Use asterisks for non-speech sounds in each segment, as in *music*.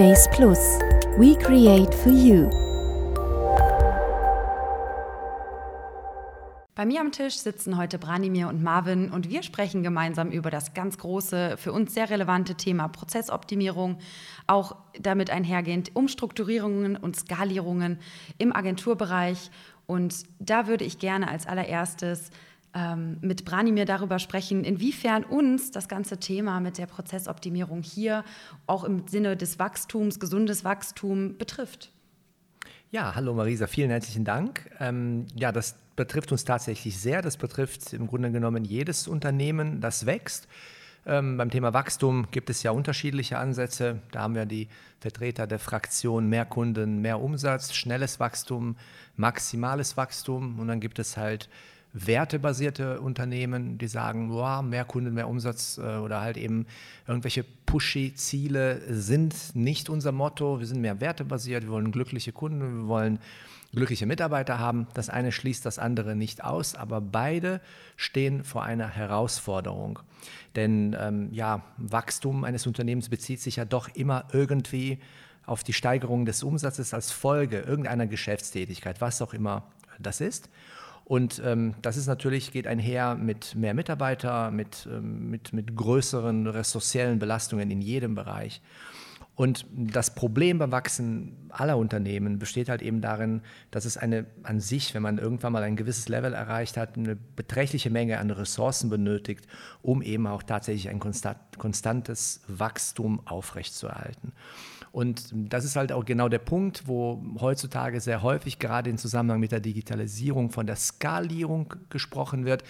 Base Plus. We create for you. Bei mir am Tisch sitzen heute Branimir und Marvin und wir sprechen gemeinsam über das ganz große, für uns sehr relevante Thema Prozessoptimierung, auch damit einhergehend Umstrukturierungen und Skalierungen im Agenturbereich. Und da würde ich gerne als allererstes ähm, mit Branimir darüber sprechen, inwiefern uns das ganze Thema mit der Prozessoptimierung hier auch im Sinne des Wachstums, gesundes Wachstum betrifft. Ja, hallo Marisa, vielen herzlichen Dank. Ähm, ja, das betrifft uns tatsächlich sehr. Das betrifft im Grunde genommen jedes Unternehmen, das wächst. Ähm, beim Thema Wachstum gibt es ja unterschiedliche Ansätze. Da haben wir die Vertreter der Fraktion mehr Kunden, mehr Umsatz, schnelles Wachstum, maximales Wachstum. Und dann gibt es halt wertebasierte Unternehmen, die sagen, boah, mehr Kunden, mehr Umsatz äh, oder halt eben irgendwelche pushy Ziele sind nicht unser Motto. Wir sind mehr wertebasiert, wir wollen glückliche Kunden, wir wollen glückliche Mitarbeiter haben. Das eine schließt das andere nicht aus, aber beide stehen vor einer Herausforderung. Denn ähm, ja, Wachstum eines Unternehmens bezieht sich ja doch immer irgendwie auf die Steigerung des Umsatzes als Folge irgendeiner Geschäftstätigkeit, was auch immer das ist. Und ähm, das ist natürlich, geht einher mit mehr Mitarbeiter, mit, ähm, mit, mit größeren ressourciellen Belastungen in jedem Bereich. Und das Problem beim Wachsen aller Unternehmen besteht halt eben darin, dass es eine an sich, wenn man irgendwann mal ein gewisses Level erreicht hat, eine beträchtliche Menge an Ressourcen benötigt, um eben auch tatsächlich ein konstantes Wachstum aufrechtzuerhalten. Und das ist halt auch genau der Punkt, wo heutzutage sehr häufig gerade im Zusammenhang mit der Digitalisierung von der Skalierung gesprochen wird.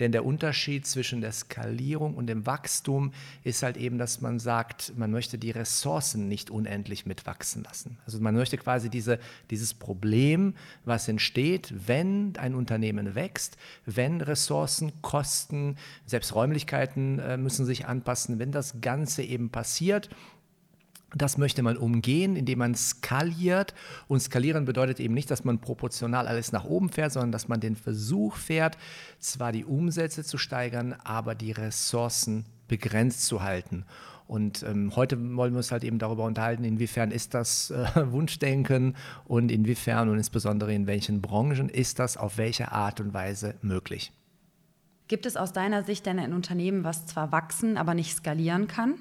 Denn der Unterschied zwischen der Skalierung und dem Wachstum ist halt eben, dass man sagt, man möchte die Ressourcen nicht unendlich mitwachsen lassen. Also man möchte quasi diese, dieses Problem, was entsteht, wenn ein Unternehmen wächst, wenn Ressourcen, Kosten, selbst Räumlichkeiten äh, müssen sich anpassen, wenn das Ganze eben passiert, das möchte man umgehen, indem man skaliert. Und skalieren bedeutet eben nicht, dass man proportional alles nach oben fährt, sondern dass man den Versuch fährt, zwar die Umsätze zu steigern, aber die Ressourcen begrenzt zu halten. Und ähm, heute wollen wir uns halt eben darüber unterhalten, inwiefern ist das äh, *laughs* Wunschdenken und inwiefern und insbesondere in welchen Branchen ist das auf welche Art und Weise möglich. Gibt es aus deiner Sicht denn ein Unternehmen, was zwar wachsen, aber nicht skalieren kann?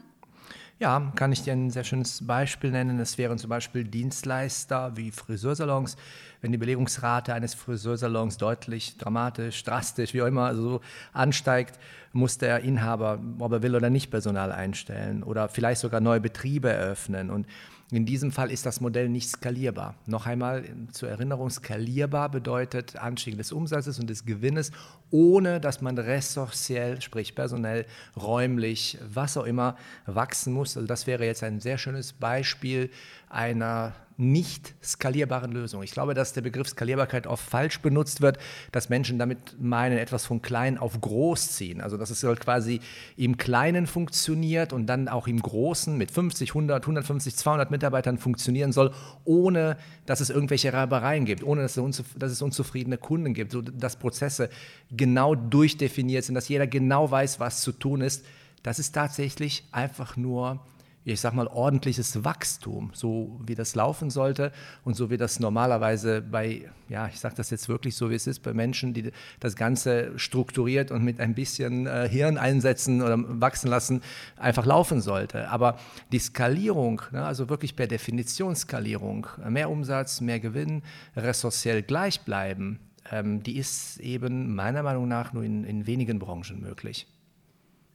Ja, kann ich dir ein sehr schönes Beispiel nennen. Es wären zum Beispiel Dienstleister wie Friseursalons. Wenn die Belegungsrate eines Friseursalons deutlich, dramatisch, drastisch, wie auch immer, so ansteigt, muss der Inhaber, ob er will oder nicht, Personal einstellen oder vielleicht sogar neue Betriebe eröffnen. Und in diesem Fall ist das Modell nicht skalierbar. Noch einmal zur Erinnerung, skalierbar bedeutet Anstieg des Umsatzes und des Gewinnes, ohne dass man ressourciell, sprich personell, räumlich, was auch immer, wachsen muss. Also das wäre jetzt ein sehr schönes Beispiel einer nicht skalierbaren Lösung. Ich glaube, dass der Begriff Skalierbarkeit oft falsch benutzt wird, dass Menschen damit meinen, etwas von klein auf groß ziehen. Also dass es halt quasi im Kleinen funktioniert und dann auch im Großen mit 50, 100, 150, 200 Mitarbeitern funktionieren soll, ohne dass es irgendwelche Reibereien gibt, ohne dass es, unzufriedene Kunden gibt, so dass Prozesse genau durchdefiniert sind, dass jeder genau weiß, was zu tun ist. Das ist tatsächlich einfach nur ich sag mal, ordentliches Wachstum, so wie das laufen sollte und so wie das normalerweise bei, ja, ich sage das jetzt wirklich so, wie es ist, bei Menschen, die das Ganze strukturiert und mit ein bisschen äh, Hirn einsetzen oder wachsen lassen, einfach laufen sollte. Aber die Skalierung, ne, also wirklich per Definition Skalierung, mehr Umsatz, mehr Gewinn, ressourciell gleich bleiben, ähm, die ist eben meiner Meinung nach nur in, in wenigen Branchen möglich.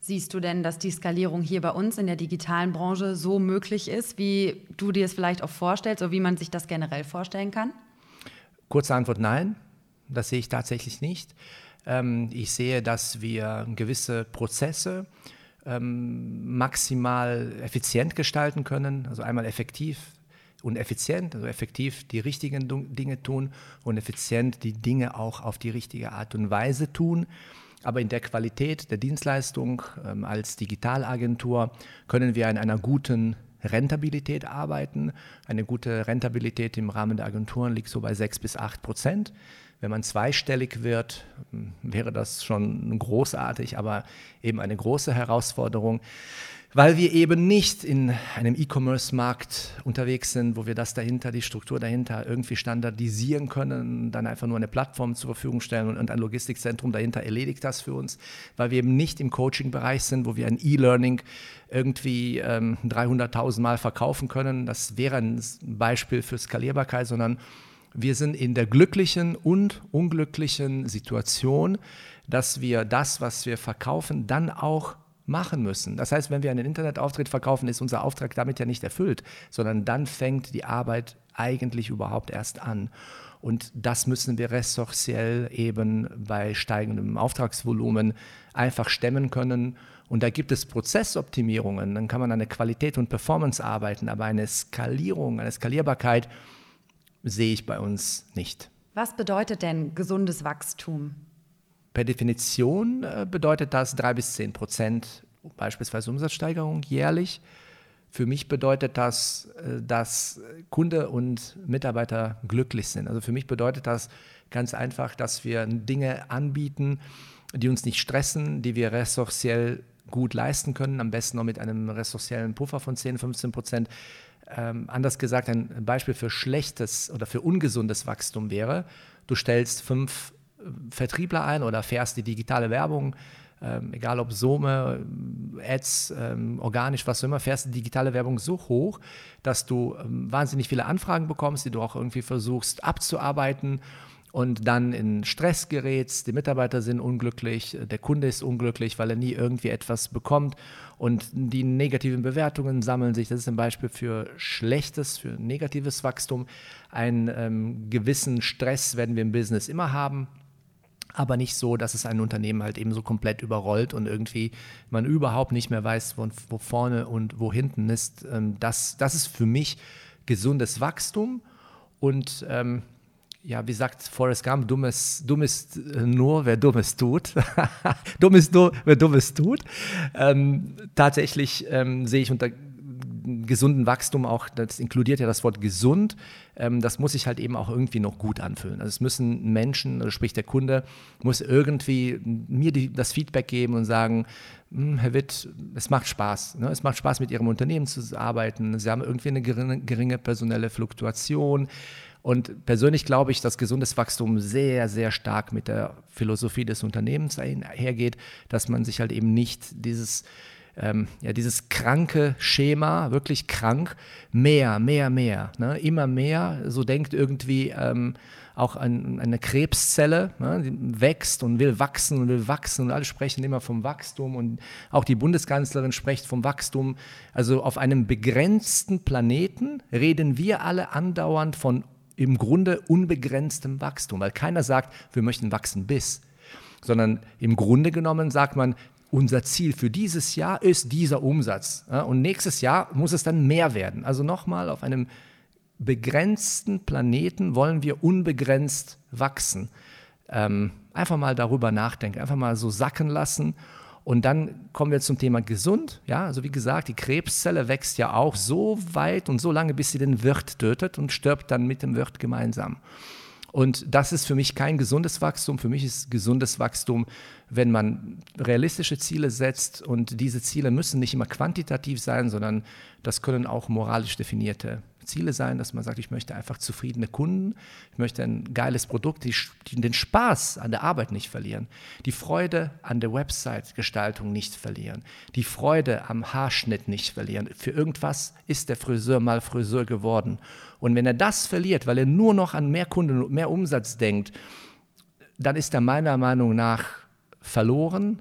Siehst du denn, dass die Skalierung hier bei uns in der digitalen Branche so möglich ist, wie du dir es vielleicht auch vorstellst oder wie man sich das generell vorstellen kann? Kurze Antwort nein, das sehe ich tatsächlich nicht. Ähm, ich sehe, dass wir gewisse Prozesse ähm, maximal effizient gestalten können, also einmal effektiv und effizient, also effektiv die richtigen Dinge tun und effizient die Dinge auch auf die richtige Art und Weise tun. Aber in der Qualität der Dienstleistung ähm, als Digitalagentur können wir in einer guten Rentabilität arbeiten. Eine gute Rentabilität im Rahmen der Agenturen liegt so bei 6 bis 8 Prozent. Wenn man zweistellig wird, ähm, wäre das schon großartig, aber eben eine große Herausforderung. Weil wir eben nicht in einem E-Commerce-Markt unterwegs sind, wo wir das dahinter, die Struktur dahinter irgendwie standardisieren können, dann einfach nur eine Plattform zur Verfügung stellen und ein Logistikzentrum dahinter erledigt das für uns, weil wir eben nicht im Coaching-Bereich sind, wo wir ein E-Learning irgendwie ähm, 300.000 Mal verkaufen können. Das wäre ein Beispiel für Skalierbarkeit, sondern wir sind in der glücklichen und unglücklichen Situation, dass wir das, was wir verkaufen, dann auch machen müssen. Das heißt, wenn wir einen Internetauftritt verkaufen, ist unser Auftrag damit ja nicht erfüllt, sondern dann fängt die Arbeit eigentlich überhaupt erst an. Und das müssen wir ressourciell eben bei steigendem Auftragsvolumen einfach stemmen können. Und da gibt es Prozessoptimierungen, dann kann man an der Qualität und Performance arbeiten, aber eine Skalierung, eine Skalierbarkeit sehe ich bei uns nicht. Was bedeutet denn gesundes Wachstum? Per Definition äh, bedeutet das drei bis zehn Prozent beispielsweise Umsatzsteigerung jährlich. Für mich bedeutet das, äh, dass Kunde und Mitarbeiter glücklich sind. Also für mich bedeutet das ganz einfach, dass wir Dinge anbieten, die uns nicht stressen, die wir ressourciell gut leisten können, am besten noch mit einem ressourciellen Puffer von 10, 15 Prozent. Ähm, anders gesagt, ein Beispiel für schlechtes oder für ungesundes Wachstum wäre, du stellst fünf Vertriebler ein oder fährst die digitale Werbung, ähm, egal ob Summe, Ads, ähm, organisch, was auch immer, fährst die digitale Werbung so hoch, dass du ähm, wahnsinnig viele Anfragen bekommst, die du auch irgendwie versuchst abzuarbeiten und dann in Stress gerätst, die Mitarbeiter sind unglücklich, der Kunde ist unglücklich, weil er nie irgendwie etwas bekommt und die negativen Bewertungen sammeln sich. Das ist ein Beispiel für schlechtes, für negatives Wachstum. Einen ähm, gewissen Stress werden wir im Business immer haben aber nicht so, dass es ein Unternehmen halt eben so komplett überrollt und irgendwie man überhaupt nicht mehr weiß, wo, wo vorne und wo hinten ist. Ähm, das, das ist für mich gesundes Wachstum und ähm, ja, wie sagt Forrest Gump, dummes, dummes nur, wer Dummes tut. *laughs* dumm ist nur, wer Dummes tut. Ähm, tatsächlich ähm, sehe ich unter gesunden Wachstum auch, das inkludiert ja das Wort gesund, ähm, das muss sich halt eben auch irgendwie noch gut anfühlen. Also es müssen Menschen, also sprich der Kunde, muss irgendwie mir die, das Feedback geben und sagen, hm, Herr Witt, es macht Spaß. Ne? Es macht Spaß, mit Ihrem Unternehmen zu arbeiten. Sie haben irgendwie eine geringe, geringe personelle Fluktuation. Und persönlich glaube ich, dass gesundes Wachstum sehr, sehr stark mit der Philosophie des Unternehmens einhergeht, dass man sich halt eben nicht dieses ähm, ja, dieses kranke Schema, wirklich krank, mehr, mehr, mehr, ne? immer mehr, so denkt irgendwie ähm, auch ein, eine Krebszelle, ne? die wächst und will wachsen und will wachsen und alle sprechen immer vom Wachstum und auch die Bundeskanzlerin spricht vom Wachstum. Also auf einem begrenzten Planeten reden wir alle andauernd von im Grunde unbegrenztem Wachstum, weil keiner sagt, wir möchten wachsen bis, sondern im Grunde genommen sagt man, unser Ziel für dieses Jahr ist dieser Umsatz. Ja, und nächstes Jahr muss es dann mehr werden. Also nochmal, auf einem begrenzten Planeten wollen wir unbegrenzt wachsen. Ähm, einfach mal darüber nachdenken, einfach mal so sacken lassen. Und dann kommen wir zum Thema gesund. Ja, also wie gesagt, die Krebszelle wächst ja auch so weit und so lange, bis sie den Wirt tötet und stirbt dann mit dem Wirt gemeinsam. Und das ist für mich kein gesundes Wachstum. Für mich ist gesundes Wachstum, wenn man realistische Ziele setzt und diese Ziele müssen nicht immer quantitativ sein, sondern das können auch moralisch definierte Ziele sein, dass man sagt, ich möchte einfach zufriedene Kunden, ich möchte ein geiles Produkt, die, den Spaß an der Arbeit nicht verlieren, die Freude an der Website-Gestaltung nicht verlieren, die Freude am Haarschnitt nicht verlieren. Für irgendwas ist der Friseur mal Friseur geworden. Und wenn er das verliert, weil er nur noch an mehr Kunden und mehr Umsatz denkt, dann ist er meiner Meinung nach verloren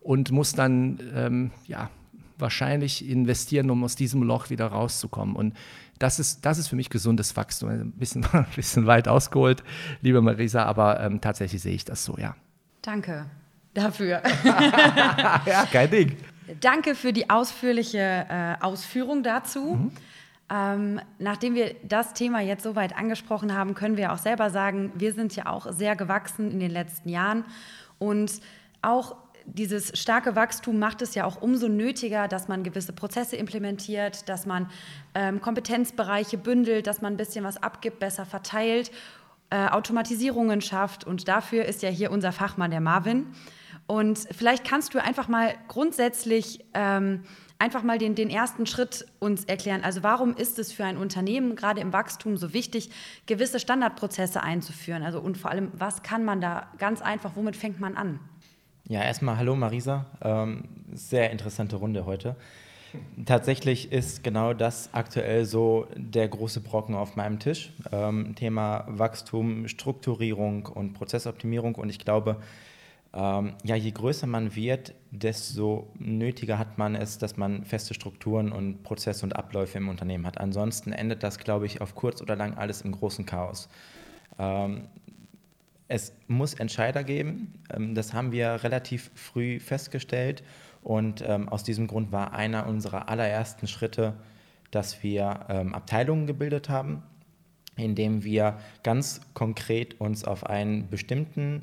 und muss dann ähm, ja, wahrscheinlich investieren, um aus diesem Loch wieder rauszukommen. Und das ist, das ist für mich gesundes Wachstum. Ein bisschen, *laughs* ein bisschen weit ausgeholt, liebe Marisa, aber ähm, tatsächlich sehe ich das so, ja. Danke dafür. *laughs* ja, kein Ding. Danke für die ausführliche äh, Ausführung dazu. Mhm. Ähm, nachdem wir das Thema jetzt soweit angesprochen haben, können wir auch selber sagen, wir sind ja auch sehr gewachsen in den letzten Jahren und auch dieses starke Wachstum macht es ja auch umso nötiger, dass man gewisse Prozesse implementiert, dass man ähm, Kompetenzbereiche bündelt, dass man ein bisschen was abgibt, besser verteilt, äh, Automatisierungen schafft. Und dafür ist ja hier unser Fachmann, der Marvin. Und vielleicht kannst du einfach mal grundsätzlich ähm, einfach mal den, den ersten Schritt uns erklären. Also warum ist es für ein Unternehmen gerade im Wachstum so wichtig, gewisse Standardprozesse einzuführen? Also und vor allem, was kann man da ganz einfach, womit fängt man an? Ja, erstmal hallo Marisa. Ähm, sehr interessante Runde heute. Tatsächlich ist genau das aktuell so der große Brocken auf meinem Tisch. Ähm, Thema Wachstum, Strukturierung und Prozessoptimierung. Und ich glaube, ähm, ja, je größer man wird, desto nötiger hat man es, dass man feste Strukturen und Prozesse und Abläufe im Unternehmen hat. Ansonsten endet das, glaube ich, auf kurz oder lang alles im großen Chaos. Ähm, es muss Entscheider geben. Ähm, das haben wir relativ früh festgestellt. Und ähm, aus diesem Grund war einer unserer allerersten Schritte, dass wir ähm, Abteilungen gebildet haben, indem wir ganz konkret uns auf einen bestimmten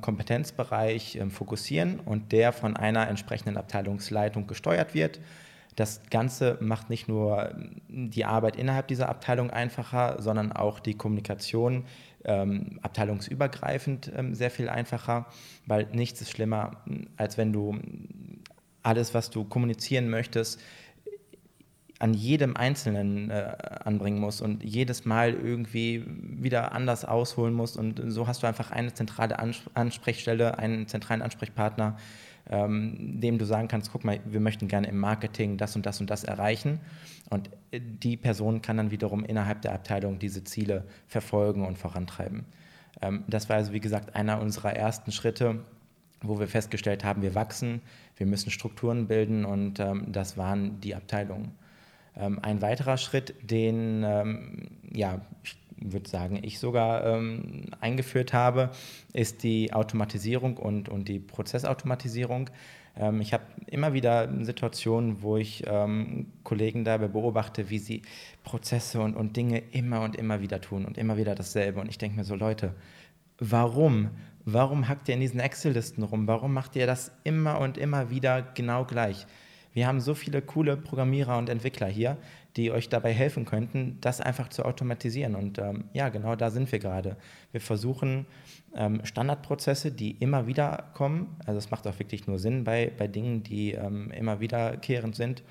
Kompetenzbereich fokussieren und der von einer entsprechenden Abteilungsleitung gesteuert wird. Das Ganze macht nicht nur die Arbeit innerhalb dieser Abteilung einfacher, sondern auch die Kommunikation ähm, abteilungsübergreifend ähm, sehr viel einfacher, weil nichts ist schlimmer, als wenn du alles, was du kommunizieren möchtest, an jedem Einzelnen äh, anbringen musst und jedes Mal irgendwie wieder anders ausholen musst. Und so hast du einfach eine zentrale Ansprechstelle, einen zentralen Ansprechpartner, ähm, dem du sagen kannst, guck mal, wir möchten gerne im Marketing das und das und das erreichen. Und die Person kann dann wiederum innerhalb der Abteilung diese Ziele verfolgen und vorantreiben. Ähm, das war also, wie gesagt, einer unserer ersten Schritte, wo wir festgestellt haben, wir wachsen, wir müssen Strukturen bilden und ähm, das waren die Abteilungen. Ähm, ein weiterer Schritt, den, ähm, ja, ich würde sagen, ich sogar ähm, eingeführt habe, ist die Automatisierung und, und die Prozessautomatisierung. Ähm, ich habe immer wieder Situationen, wo ich ähm, Kollegen dabei beobachte, wie sie Prozesse und, und Dinge immer und immer wieder tun und immer wieder dasselbe. Und ich denke mir so, Leute, warum? Warum hackt ihr in diesen Excel-Listen rum? Warum macht ihr das immer und immer wieder genau gleich? Wir haben so viele coole Programmierer und Entwickler hier, die euch dabei helfen könnten, das einfach zu automatisieren. Und ähm, ja, genau da sind wir gerade. Wir versuchen ähm, Standardprozesse, die immer wieder kommen, also es macht auch wirklich nur Sinn bei, bei Dingen, die ähm, immer wiederkehrend sind,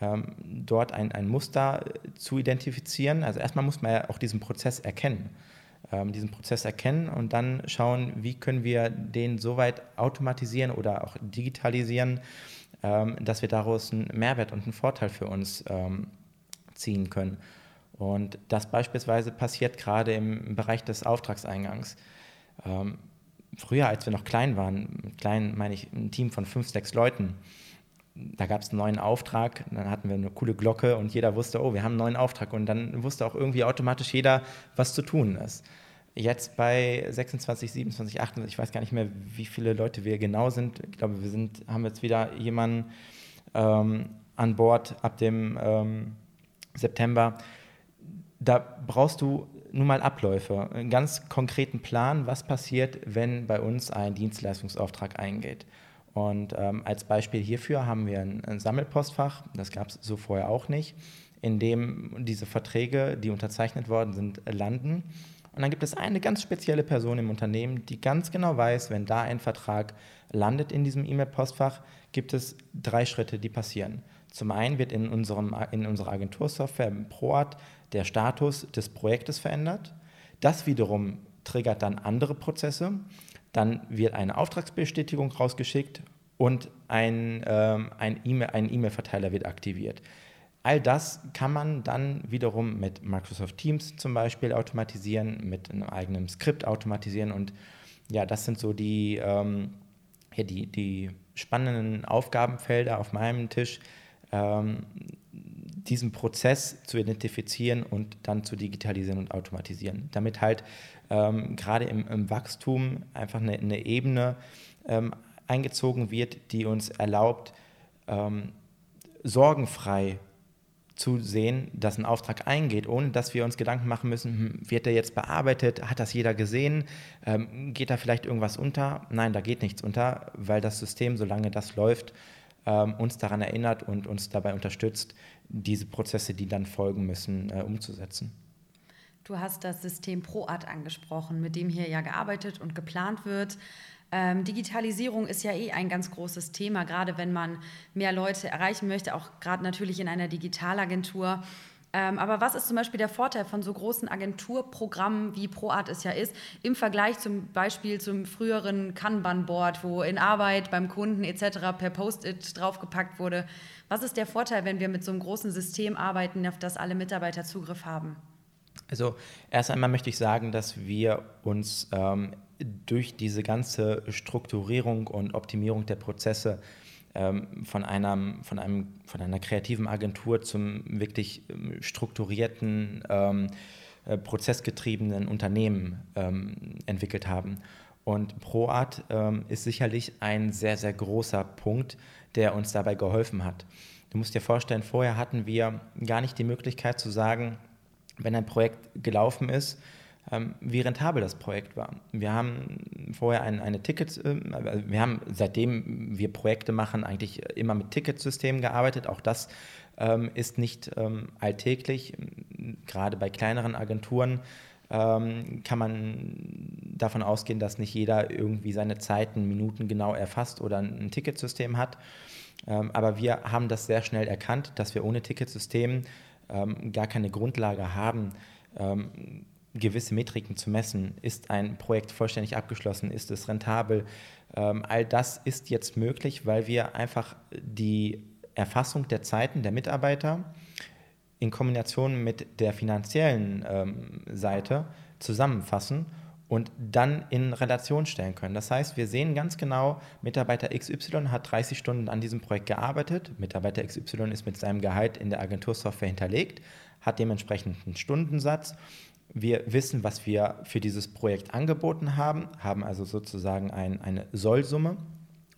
ähm, dort ein, ein Muster zu identifizieren. Also erstmal muss man ja auch diesen Prozess erkennen ähm, diesen Prozess erkennen und dann schauen, wie können wir den so weit automatisieren oder auch digitalisieren, ähm, dass wir daraus einen Mehrwert und einen Vorteil für uns ziehen können. Und das beispielsweise passiert gerade im Bereich des Auftragseingangs. Ähm, früher, als wir noch klein waren, klein meine ich ein Team von fünf, sechs Leuten, da gab es einen neuen Auftrag, dann hatten wir eine coole Glocke und jeder wusste, oh, wir haben einen neuen Auftrag und dann wusste auch irgendwie automatisch jeder, was zu tun ist. Jetzt bei 26, 27, 28, ich weiß gar nicht mehr, wie viele Leute wir genau sind. Ich glaube, wir sind, haben jetzt wieder jemanden ähm, an Bord ab dem ähm, September. Da brauchst du nun mal Abläufe, einen ganz konkreten Plan, was passiert, wenn bei uns ein Dienstleistungsauftrag eingeht. Und ähm, als Beispiel hierfür haben wir ein, ein Sammelpostfach, das gab es so vorher auch nicht, in dem diese Verträge, die unterzeichnet worden sind, landen und dann gibt es eine ganz spezielle Person im Unternehmen, die ganz genau weiß, wenn da ein Vertrag landet in diesem E-Mail-Postfach, gibt es drei Schritte, die passieren. Zum einen wird in, unserem, in unserer Agentursoftware ProArt der Status des Projektes verändert. Das wiederum triggert dann andere Prozesse. Dann wird eine Auftragsbestätigung rausgeschickt und ein, ähm, ein E-Mail-Verteiler wird aktiviert. All das kann man dann wiederum mit Microsoft Teams zum Beispiel automatisieren, mit einem eigenen Skript automatisieren und ja, das sind so die, ähm, ja, die, die spannenden Aufgabenfelder auf meinem Tisch, ähm, diesen Prozess zu identifizieren und dann zu digitalisieren und automatisieren, damit halt ähm, gerade im, im, Wachstum einfach eine, eine Ebene ähm, eingezogen wird, die uns erlaubt, ähm, sorgenfrei zu sehen, dass ein Auftrag eingeht, ohne dass wir uns Gedanken machen müssen, hm, wird der jetzt bearbeitet, hat das jeder gesehen, ähm, geht da vielleicht irgendwas unter? Nein, da geht nichts unter, weil das System, solange das läuft, ähm, uns daran erinnert und uns dabei unterstützt, diese Prozesse, die dann folgen müssen, äh, umzusetzen. Du hast das System ProArt angesprochen, mit dem hier ja gearbeitet und geplant wird. Ähm, Digitalisierung ist ja eh ein ganz großes Thema, gerade wenn man mehr Leute erreichen möchte, auch gerade natürlich in einer Digitalagentur. Ähm, aber was ist zum Beispiel der Vorteil von so großen Agenturprogrammen, wie ProArt es ja ist, im Vergleich zum Beispiel zum früheren Kanban-Board, wo in Arbeit beim Kunden etc. per Post-it draufgepackt wurde? Was ist der Vorteil, wenn wir mit so einem großen System arbeiten, auf das alle Mitarbeiter Zugriff haben? Also erst einmal möchte ich sagen, dass wir uns ähm, durch diese ganze Strukturierung und Optimierung der Prozesse von, einem, von, einem, von einer kreativen Agentur zum wirklich ähm, strukturierten, ähm, äh, prozessgetriebenen Unternehmen ähm, entwickelt haben. Und ProArt ähm, ist sicherlich ein sehr, sehr großer Punkt, der uns dabei geholfen hat. Du musst dir vorstellen, vorher hatten wir gar nicht die Möglichkeit zu sagen, wenn ein Projekt gelaufen ist, ähm, wie rentabel das Projekt war. Wir haben vorher ein, eine Ticket, ähm, also wir haben seitdem wir Projekte machen, eigentlich immer mit Ticketsystemen gearbeitet. Auch das ähm, ist nicht ähm, alltäglich. Gerade bei kleineren Agenturen ähm, kann man davon ausgehen, dass nicht jeder irgendwie seine Zeiten, Minuten genau erfasst oder ein, ein Ticketsystem hat. Ähm, aber wir haben das sehr schnell erkannt, dass wir ohne Ticketsystem gar keine Grundlage haben, gewisse Metriken zu messen. Ist ein Projekt vollständig abgeschlossen? Ist es rentabel? Ähm, all das ist jetzt möglich, weil wir einfach die Erfassung der Zeiten der Mitarbeiter in Kombination mit der finanziellen ähm, Seite zusammenfassen und dann in Relation stellen können. Das heißt, wir sehen ganz genau, Mitarbeiter XY hat 30 Stunden an diesem Projekt gearbeitet, Mitarbeiter XY ist mit seinem Gehalt in der Agentursoftware hinterlegt, hat dementsprechend einen Stundensatz wir wissen, was wir für dieses Projekt angeboten haben, haben also sozusagen ein, eine Sollsumme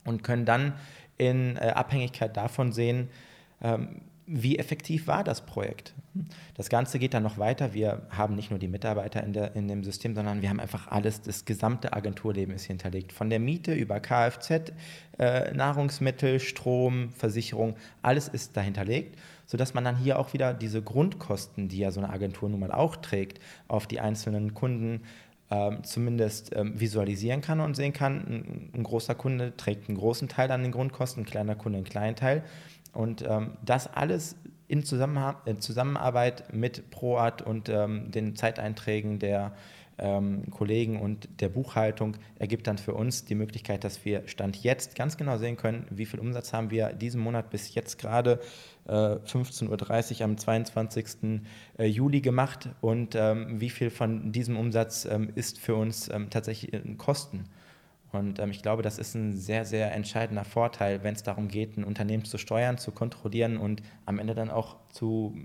und können dann in äh, Abhängigkeit davon sehen, ähm, wie effektiv war das Projekt. Das Ganze geht dann noch weiter. Wir haben nicht nur die Mitarbeiter in, der, in dem System, sondern wir haben einfach alles, das gesamte Agenturleben ist hinterlegt. Von der Miete über Kfz, äh, Nahrungsmittel, Strom, Versicherung, alles ist dahinterlegt sodass man dann hier auch wieder diese Grundkosten, die ja so eine Agentur nun mal auch trägt, auf die einzelnen Kunden ähm, zumindest ähm, visualisieren kann und sehen kann, ein, ein, großer Kunde trägt einen großen Teil an den Grundkosten, ein kleiner Kunde einen kleinen Teil. Und ähm, das alles in, in, Zusammenarbeit mit ProArt und ähm, den Zeiteinträgen der ähm, Kollegen und der Buchhaltung ergibt dann für uns die Möglichkeit, dass wir Stand jetzt ganz genau sehen können, wie viel Umsatz haben wir diesen Monat bis jetzt gerade äh, 15.30 Uhr am 22. Äh, Juli gemacht und ähm, wie viel von diesem Umsatz ähm, ist für uns ähm, tatsächlich Kosten. Und ähm, ich glaube, das ist ein sehr, sehr entscheidender Vorteil, wenn es darum geht, ein Unternehmen zu steuern, zu kontrollieren und am Ende dann auch zu,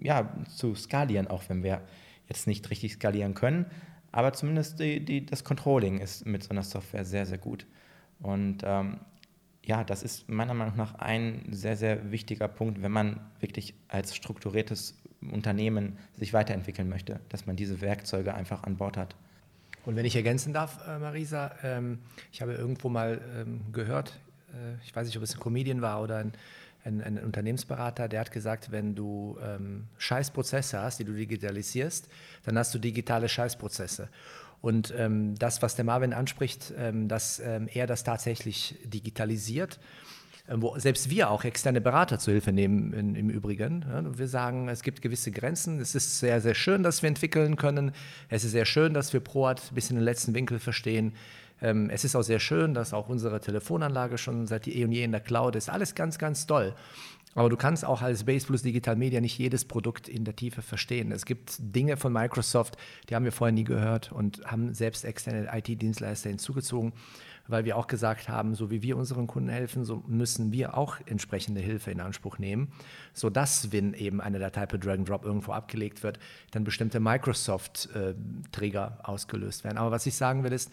ja, zu skalieren, auch wenn wir jetzt nicht richtig skalieren können. Aber zumindest die, die, das Controlling ist mit so einer Software sehr, sehr gut. Und ähm, ja, das ist meiner Meinung nach ein sehr, sehr wichtiger Punkt, wenn man wirklich als strukturiertes Unternehmen sich weiterentwickeln möchte, dass man diese Werkzeuge einfach an Bord hat. Und wenn ich ergänzen darf, äh, Marisa, ähm, ich habe irgendwo mal ähm, gehört, äh, ich weiß nicht, ob es ein Comedian war oder ein ein, ein Unternehmensberater, der hat gesagt, wenn du ähm, Scheißprozesse hast, die du digitalisierst, dann hast du digitale Scheißprozesse. Und ähm, das, was der Marvin anspricht, ähm, dass ähm, er das tatsächlich digitalisiert, wo selbst wir auch externe Berater zu Hilfe nehmen in, im Übrigen. Ja, wir sagen, es gibt gewisse Grenzen. Es ist sehr, sehr schön, dass wir entwickeln können. Es ist sehr schön, dass wir ProArt bis in den letzten Winkel verstehen. Ähm, es ist auch sehr schön, dass auch unsere Telefonanlage schon seit eh und je in der Cloud ist. Alles ganz, ganz toll. Aber du kannst auch als Base Plus Digital Media nicht jedes Produkt in der Tiefe verstehen. Es gibt Dinge von Microsoft, die haben wir vorher nie gehört und haben selbst externe IT-Dienstleister hinzugezogen, weil wir auch gesagt haben, so wie wir unseren Kunden helfen, so müssen wir auch entsprechende Hilfe in Anspruch nehmen, sodass, wenn eben eine Datei per Drag and Drop irgendwo abgelegt wird, dann bestimmte Microsoft-Trigger äh, ausgelöst werden. Aber was ich sagen will ist,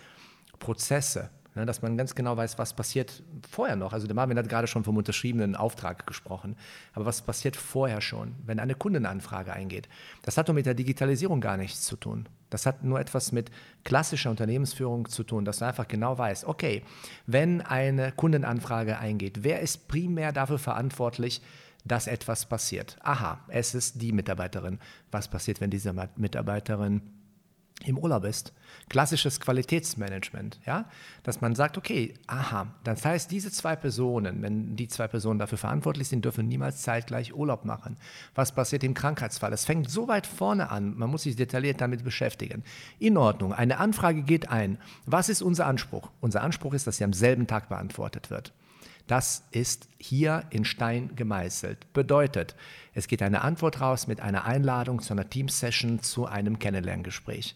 Prozesse, ne, dass man ganz genau weiß, was passiert vorher noch. Also der Marvin hat gerade schon vom unterschriebenen Auftrag gesprochen, aber was passiert vorher schon, wenn eine Kundenanfrage eingeht? Das hat doch mit der Digitalisierung gar nichts zu tun. Das hat nur etwas mit klassischer Unternehmensführung zu tun, dass du einfach genau weißt, okay, wenn eine Kundenanfrage eingeht, wer ist primär dafür verantwortlich, dass etwas passiert? Aha, es ist die Mitarbeiterin. Was passiert, wenn diese Mitarbeiterin im Urlaub ist. Klassisches Qualitätsmanagement, ja, dass man sagt, okay, aha, das heißt, diese zwei Personen, wenn die zwei Personen dafür verantwortlich sind, dürfen niemals zeitgleich Urlaub machen. Was passiert im Krankheitsfall? Es fängt so weit vorne an, man muss sich detailliert damit beschäftigen. In Ordnung, eine Anfrage geht ein. Was ist unser Anspruch? Unser Anspruch ist, dass sie am selben Tag beantwortet wird. Das ist hier in Stein gemeißelt. Bedeutet, es geht eine Antwort raus mit einer Einladung zu einer Teamsession, zu einem Kennenlerngespräch.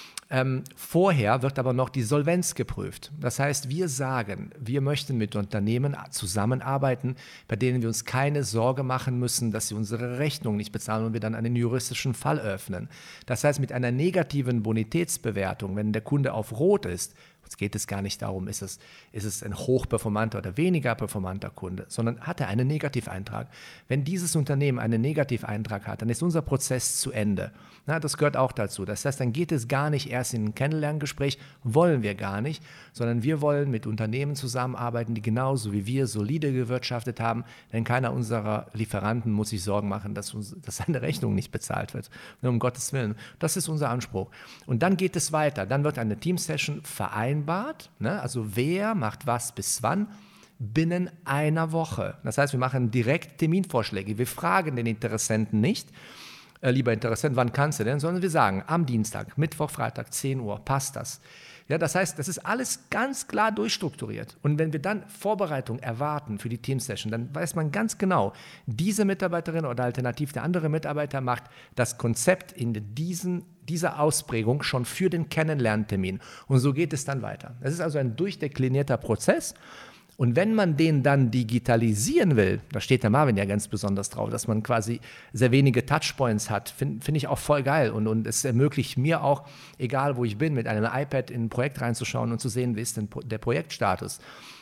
Ähm, vorher wird aber noch die Solvenz geprüft. Das heißt, wir sagen, wir möchten mit Unternehmen zusammenarbeiten, bei denen wir uns keine Sorge machen müssen, dass sie unsere Rechnung nicht bezahlen und wir dann einen juristischen Fall öffnen. Das heißt, mit einer negativen Bonitätsbewertung, wenn der Kunde auf Rot ist, Jetzt geht es gar nicht darum, ist es, ist es ein hochperformanter oder weniger performanter Kunde, sondern hat er einen Negativeintrag. Wenn dieses Unternehmen einen Negativeintrag hat, dann ist unser Prozess zu Ende. Na, das gehört auch dazu. Das heißt, dann geht es gar nicht erst in ein Kennenlerngespräch, wollen wir gar nicht, sondern wir wollen mit Unternehmen zusammenarbeiten, die genauso wie wir solide gewirtschaftet haben, denn keiner unserer Lieferanten muss sich Sorgen machen, dass, uns, dass seine Rechnung nicht bezahlt wird. Nur um Gottes Willen. Das ist unser Anspruch. Und dann geht es weiter. Dann wird eine Teamsession vereinbart vereinbart, ne? also wer macht was bis wann, binnen einer Woche. Das heißt, wir machen direkt Terminvorschläge. Wir fragen den Interessenten nicht, äh, lieber Interessent, wann kannst du denn, sondern wir sagen, am Dienstag, Mittwoch, Freitag, 10 Uhr, passt das. Ja, das heißt, das ist alles ganz klar durchstrukturiert. Und wenn wir dann Vorbereitung erwarten für die Teamsession, dann weiß man ganz genau, diese Mitarbeiterin oder alternativ der andere Mitarbeiter macht das Konzept in diesen, dieser Ausprägung schon für den Kennenlerntermin. Und so geht es dann weiter. Das ist also ein durchdeklinierter Prozess. Und wenn man den dann digitalisieren will, da steht der Marvin ja ganz besonders drauf, dass man quasi sehr wenige Touchpoints hat, finde find ich auch voll geil. Und, und es ermöglicht mir auch, egal wo ich bin, mit einem iPad in ein Projekt reinzuschauen und zu sehen, wie ist denn der Projektstatus.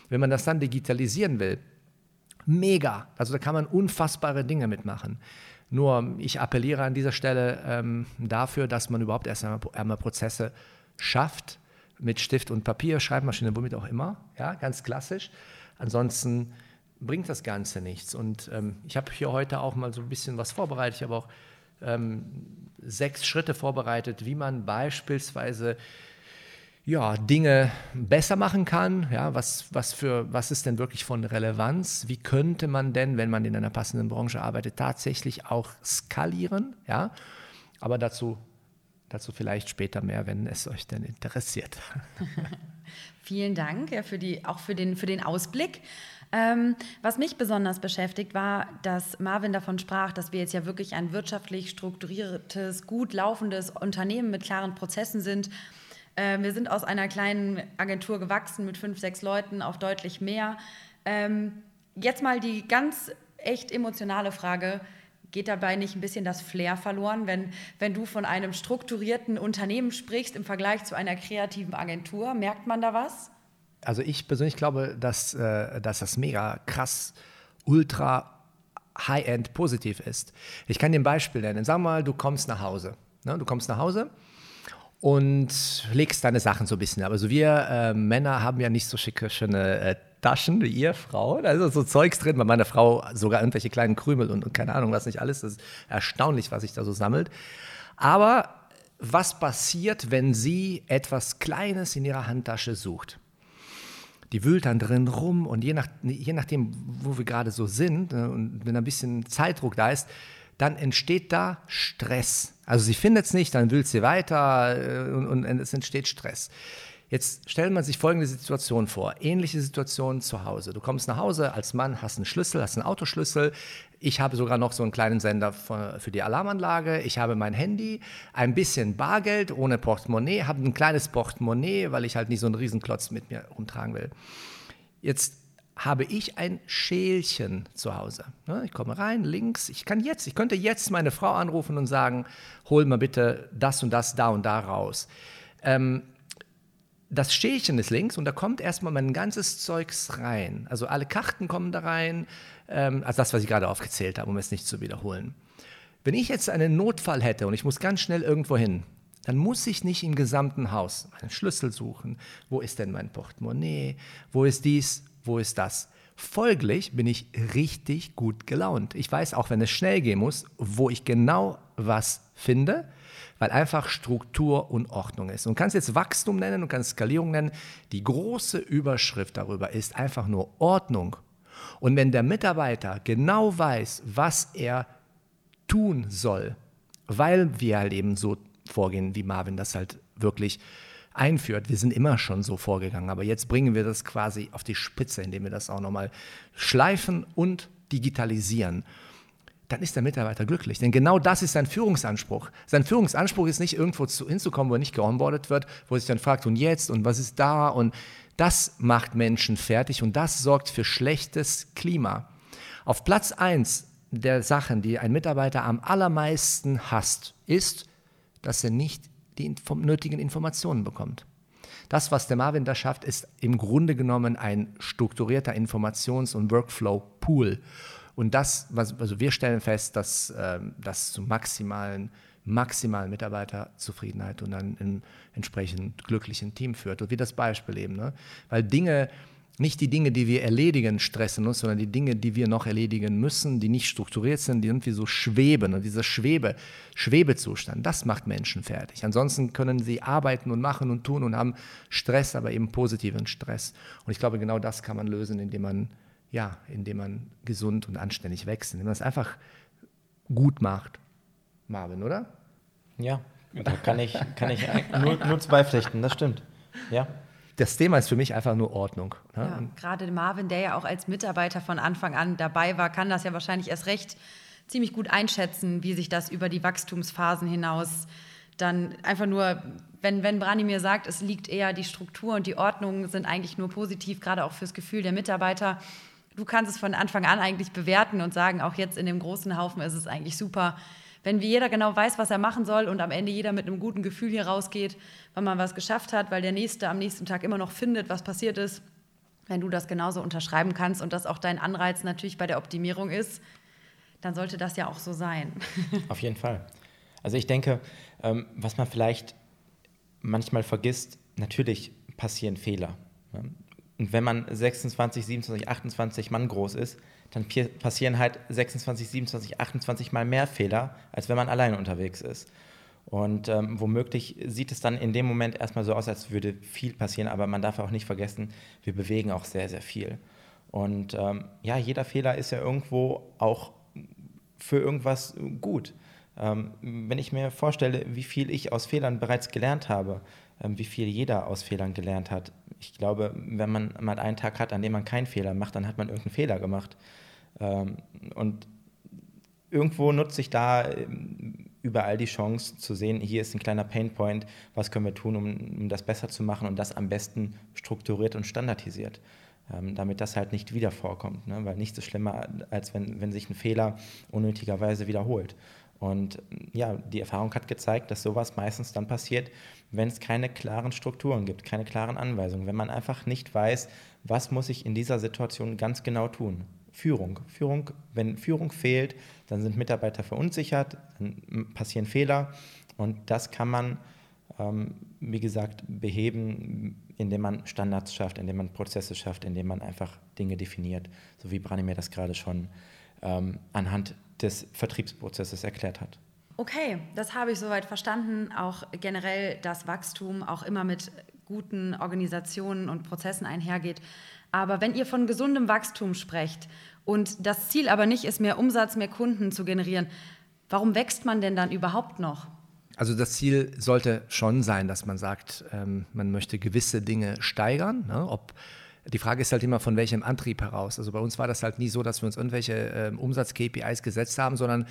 Wenn man das dann digitalisieren will, mega. Also da kann man unfassbare Dinge mitmachen. Nur ich appelliere an dieser Stelle ähm, dafür, dass man überhaupt erst einmal, einmal Prozesse schafft, mit Stift und Papier, Schreibmaschine, womit auch immer, ja, ganz klassisch. Ansonsten bringt das Ganze nichts. Und ähm, ich habe hier heute auch mal so ein bisschen was vorbereitet. Ich habe auch ähm, sechs Schritte vorbereitet, wie man beispielsweise ja, Dinge besser machen kann. Ja, was, was, für, was ist denn wirklich von Relevanz? Wie könnte man denn, wenn man in einer passenden Branche arbeitet, tatsächlich auch skalieren? Ja, aber dazu Dazu vielleicht später mehr, wenn es euch denn interessiert. *laughs* Vielen Dank ja, für die, auch für den, für den Ausblick. Ähm, was mich besonders beschäftigt, war, dass Marvin davon sprach, dass wir jetzt ja wirklich ein wirtschaftlich strukturiertes, gut laufendes Unternehmen mit klaren Prozessen sind. Äh, wir sind aus einer kleinen Agentur gewachsen mit fünf, sechs Leuten auf deutlich mehr. Ähm, jetzt mal die ganz echt emotionale Frage Geht dabei nicht ein bisschen das Flair verloren, wenn, wenn du von einem strukturierten Unternehmen sprichst im Vergleich zu einer kreativen Agentur? Merkt man da was? Also ich persönlich glaube, dass, äh, dass das mega krass, ultra high-end positiv ist. Ich kann dir ein Beispiel nennen. Sag mal, du kommst nach Hause. Ne? Du kommst nach Hause und legst deine Sachen so ein bisschen. Aber so wir äh, Männer haben ja nicht so schicke, schöne äh, Taschen wie ihr Frau. Da ist so Zeugs drin, bei meiner Frau sogar irgendwelche kleinen Krümel und, und keine Ahnung, was nicht alles. Das ist erstaunlich, was sich da so sammelt. Aber was passiert, wenn sie etwas Kleines in ihrer Handtasche sucht? Die wühlt dann drin rum und je, nach, je nachdem, wo wir gerade so sind ne, und wenn ein bisschen Zeitdruck da ist, dann entsteht da Stress. Also sie findet es nicht, dann wühlt sie weiter äh, und, und es entsteht Stress. Jetzt stellt man sich folgende Situation vor. Ähnliche Situation zu Hause. Du kommst nach Hause als Mann, hast einen Schlüssel, hast einen Autoschlüssel. Ich habe sogar noch so einen kleinen Sender für die Alarmanlage. Ich habe mein Handy, ein bisschen Bargeld ohne Portemonnaie, habe ein kleines Portemonnaie, weil ich halt nicht so einen Riesenklotz mit mir rumtragen will. Jetzt habe ich ein Schälchen zu Hause. Ne, ich komme rein, links, ich kann jetzt, ich könnte jetzt meine Frau anrufen und sagen, hol mal bitte das und das da und da raus. Ähm, das Schälchen ist links und da kommt erstmal mein ganzes Zeugs rein. Also alle Karten kommen da rein, ähm, also das, was ich gerade aufgezählt habe, um es nicht zu wiederholen. Wenn ich jetzt einen Notfall hätte und ich muss ganz schnell irgendwo hin, dann muss ich nicht im gesamten Haus meinen Schlüssel suchen. Wo ist denn mein Portemonnaie? Wo ist dies? Wo ist das? Folglich bin ich richtig gut gelaunt. Ich weiß auch, wenn es schnell gehen muss, wo ich genau was finde, weil einfach Struktur und Ordnung ist. Und kannst jetzt Wachstum nennen und kannst Skalierung nennen. Die große Überschrift darüber ist einfach nur Ordnung. Und wenn der Mitarbeiter genau weiß, was er tun soll, weil wir halt eben so vorgehen, wie Marvin das halt wirklich einführt. Wir sind immer schon so vorgegangen, aber jetzt bringen wir das quasi auf die Spitze, indem wir das auch nochmal schleifen und digitalisieren. Dann ist der Mitarbeiter glücklich. Denn genau das ist sein Führungsanspruch. Sein Führungsanspruch ist nicht irgendwo zu, hinzukommen, wo er nicht geonboardet wird, wo er sich dann fragt, und jetzt und was ist da? Und das macht Menschen fertig und das sorgt für schlechtes Klima. Auf Platz 1 der Sachen, die ein Mitarbeiter am allermeisten hasst, ist, dass er nicht die nötigen Informationen bekommt. Das, was der Marvin da schafft, ist im Grunde genommen ein strukturierter Informations- und Workflow-Pool. Und das, was, also wir stellen fest, dass äh, das zu maximalen, maximalen Mitarbeiterzufriedenheit und einem entsprechend glücklichen Team führt. Und wie das Beispiel eben. Ne? Weil Dinge, nicht die Dinge, die wir erledigen, stressen uns, sondern die Dinge, die wir noch erledigen müssen, die nicht strukturiert sind, die irgendwie so schweben. Und dieser Schwebe, Schwebezustand, das macht Menschen fertig. Ansonsten können sie arbeiten und machen und tun und haben Stress, aber eben positiven Stress. Und ich glaube, genau das kann man lösen, indem man, ja, indem man gesund und anständig wächst, indem man es einfach gut macht. Marvin, oder? Ja, *laughs* da kann ich, kann ich *laughs* nur, nur zwei pflichten, das stimmt. Ja das Thema ist für mich einfach nur Ordnung. Ne? Ja, gerade Marvin, der ja auch als Mitarbeiter von Anfang an dabei war, kann das ja wahrscheinlich erst recht ziemlich gut einschätzen, wie sich das über die Wachstumsphasen hinaus dann einfach nur, wenn, wenn Brani mir sagt, es liegt eher die Struktur und die Ordnung sind eigentlich nur positiv, gerade auch fürs Gefühl der Mitarbeiter. Du kannst es von Anfang an eigentlich bewerten und sagen, auch jetzt in dem großen Haufen ist es eigentlich super, wenn jeder genau weiß, was er machen soll und am Ende jeder mit einem guten Gefühl hier rausgeht, weil man was geschafft hat, weil der Nächste am nächsten Tag immer noch findet, was passiert ist, wenn du das genauso unterschreiben kannst und das auch dein Anreiz natürlich bei der Optimierung ist, dann sollte das ja auch so sein. *laughs* Auf jeden Fall. Also ich denke, ähm, was man vielleicht manchmal vergisst, natürlich passieren Fehler. Und wenn man 26, 27, 28 Mann groß ist, dann passieren halt 26, 27, 28 mal mehr Fehler, als wenn man alleine unterwegs ist. Und ähm, womöglich sieht es dann in dem Moment erstmal so aus, als würde viel passieren, aber man darf auch nicht vergessen, wir bewegen auch sehr, sehr viel. Und ähm, ja, jeder Fehler ist ja irgendwo auch für irgendwas gut. Ähm, wenn ich mir vorstelle, wie viel ich aus Fehlern bereits gelernt habe, wie viel jeder aus Fehlern gelernt hat. Ich glaube, wenn man mal einen Tag hat, an dem man keinen Fehler macht, dann hat man irgendeinen Fehler gemacht. Ähm, und irgendwo nutze ich da ähm, überall die Chance zu sehen, hier ist ein kleiner Painpoint, was können wir tun, um, das besser zu machen und das am besten strukturiert und standardisiert, ähm, damit das halt nicht wieder vorkommt, ne? weil nichts ist schlimmer, als wenn, wenn sich ein Fehler unnötigerweise wiederholt. Und ja, die Erfahrung hat gezeigt, dass sowas meistens dann passiert, wenn es keine klaren Strukturen gibt, keine klaren Anweisungen, wenn man einfach nicht weiß, was muss ich in dieser Situation ganz genau tun. Führung. Führung, wenn Führung fehlt, dann sind Mitarbeiter verunsichert, dann passieren Fehler und das kann man, ähm, wie gesagt, beheben, indem man Standards schafft, indem man Prozesse schafft, indem man einfach Dinge definiert, so wie Branimir das gerade schon ähm, anhand des Vertriebsprozesses erklärt hat. Okay, das habe ich soweit verstanden. Auch generell, dass Wachstum auch immer mit guten Organisationen und Prozessen einhergeht. Aber wenn ihr von gesundem Wachstum sprecht und das Ziel aber nicht ist, mehr Umsatz, mehr Kunden zu generieren, warum wächst man denn dann überhaupt noch? Also das Ziel sollte schon sein, dass man sagt, ähm, man möchte gewisse Dinge steigern. Ne? Ob, die Frage ist halt immer, von welchem Antrieb heraus. Also bei uns war das halt nie so, dass wir uns irgendwelche ähm, Umsatz-KPIs gesetzt haben, sondern